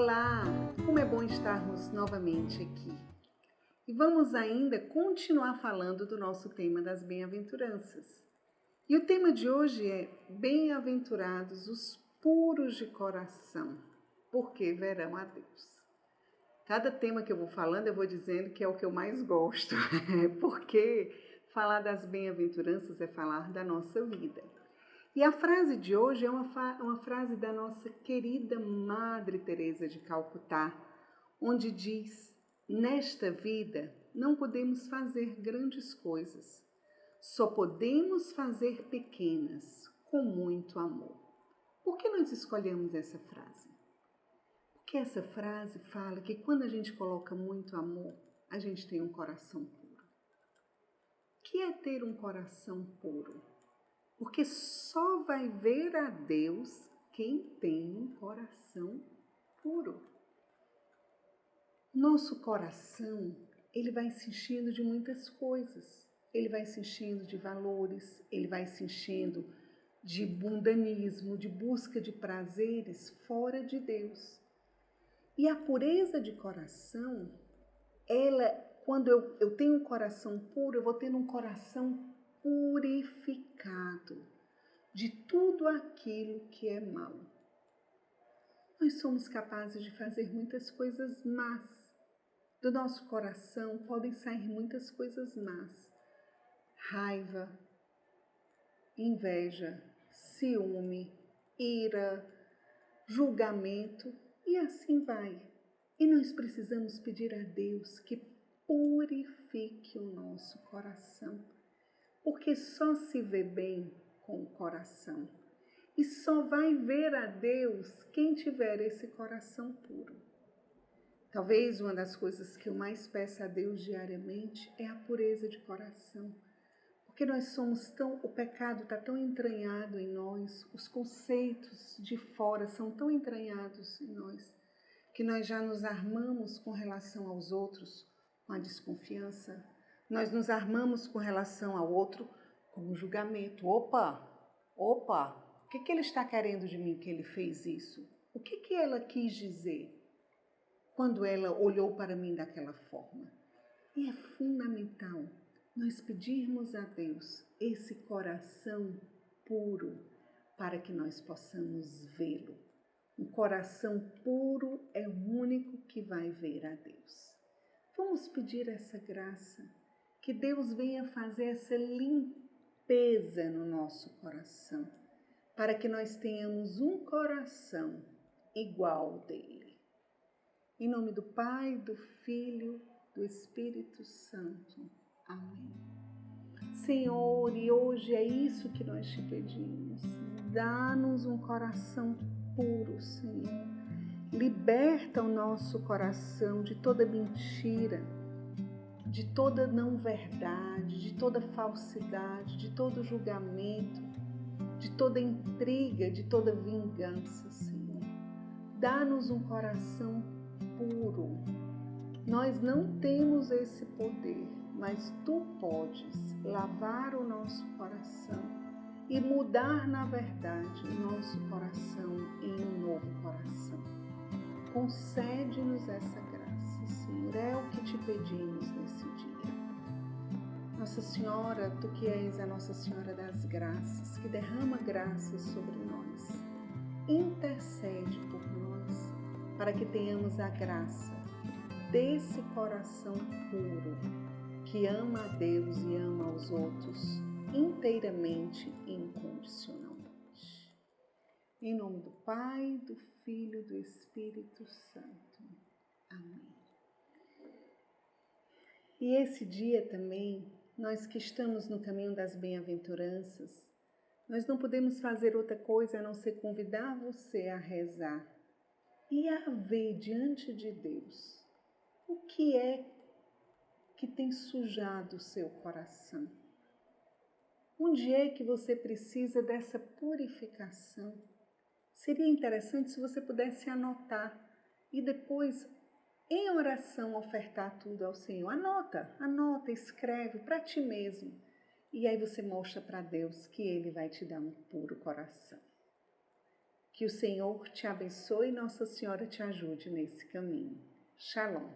Olá, como é bom estarmos novamente aqui. E vamos ainda continuar falando do nosso tema das bem-aventuranças. E o tema de hoje é Bem-aventurados os puros de coração, porque verão a Deus. Cada tema que eu vou falando, eu vou dizendo que é o que eu mais gosto, porque falar das bem-aventuranças é falar da nossa vida. E a frase de hoje é uma, uma frase da nossa querida Madre Teresa de Calcutá, onde diz: Nesta vida não podemos fazer grandes coisas, só podemos fazer pequenas com muito amor. Por que nós escolhemos essa frase? Porque essa frase fala que quando a gente coloca muito amor, a gente tem um coração puro. O que é ter um coração puro? Porque só vai ver a Deus quem tem um coração puro. Nosso coração, ele vai se enchendo de muitas coisas. Ele vai se enchendo de valores, ele vai se enchendo de mundanismo, de busca de prazeres fora de Deus. E a pureza de coração, ela, quando eu, eu tenho um coração puro, eu vou tendo um coração purificado de tudo aquilo que é mal. Nós somos capazes de fazer muitas coisas más. Do nosso coração podem sair muitas coisas más. Raiva, inveja, ciúme, ira, julgamento e assim vai. E nós precisamos pedir a Deus que purifique o nosso coração porque só se vê bem com o coração. E só vai ver a Deus quem tiver esse coração puro. Talvez uma das coisas que eu mais peço a Deus diariamente é a pureza de coração. Porque nós somos tão, o pecado está tão entranhado em nós, os conceitos de fora são tão entranhados em nós, que nós já nos armamos com relação aos outros com a desconfiança, nós nos armamos com relação ao outro com o julgamento. Opa, opa, o que, que ele está querendo de mim que ele fez isso? O que, que ela quis dizer quando ela olhou para mim daquela forma? E é fundamental nós pedirmos a Deus esse coração puro para que nós possamos vê-lo. Um coração puro é o único que vai ver a Deus. Vamos pedir essa graça que Deus venha fazer essa limpeza no nosso coração, para que nós tenhamos um coração igual ao dele. Em nome do Pai, do Filho, do Espírito Santo. Amém. Senhor, e hoje é isso que nós te pedimos. Dá-nos um coração puro, Senhor. Liberta o nosso coração de toda mentira de toda não verdade, de toda falsidade, de todo julgamento, de toda intriga, de toda vingança, Senhor. Dá-nos um coração puro. Nós não temos esse poder, mas tu podes lavar o nosso coração e mudar, na verdade, o nosso coração em um novo coração. Concede-nos essa graça Senhor, é o que te pedimos. Nossa Senhora, tu que és a Nossa Senhora das Graças, que derrama graças sobre nós, intercede por nós para que tenhamos a graça desse coração puro que ama a Deus e ama aos outros inteiramente e incondicionalmente. Em nome do Pai, do Filho e do Espírito Santo. Amém. E esse dia também, nós que estamos no caminho das bem-aventuranças, nós não podemos fazer outra coisa a não ser convidar você a rezar e a ver diante de Deus o que é que tem sujado o seu coração. Onde é que você precisa dessa purificação? Seria interessante se você pudesse anotar e depois em oração ofertar tudo ao Senhor. Anota, anota, escreve para ti mesmo. E aí você mostra para Deus que Ele vai te dar um puro coração. Que o Senhor te abençoe e Nossa Senhora te ajude nesse caminho. Shalom.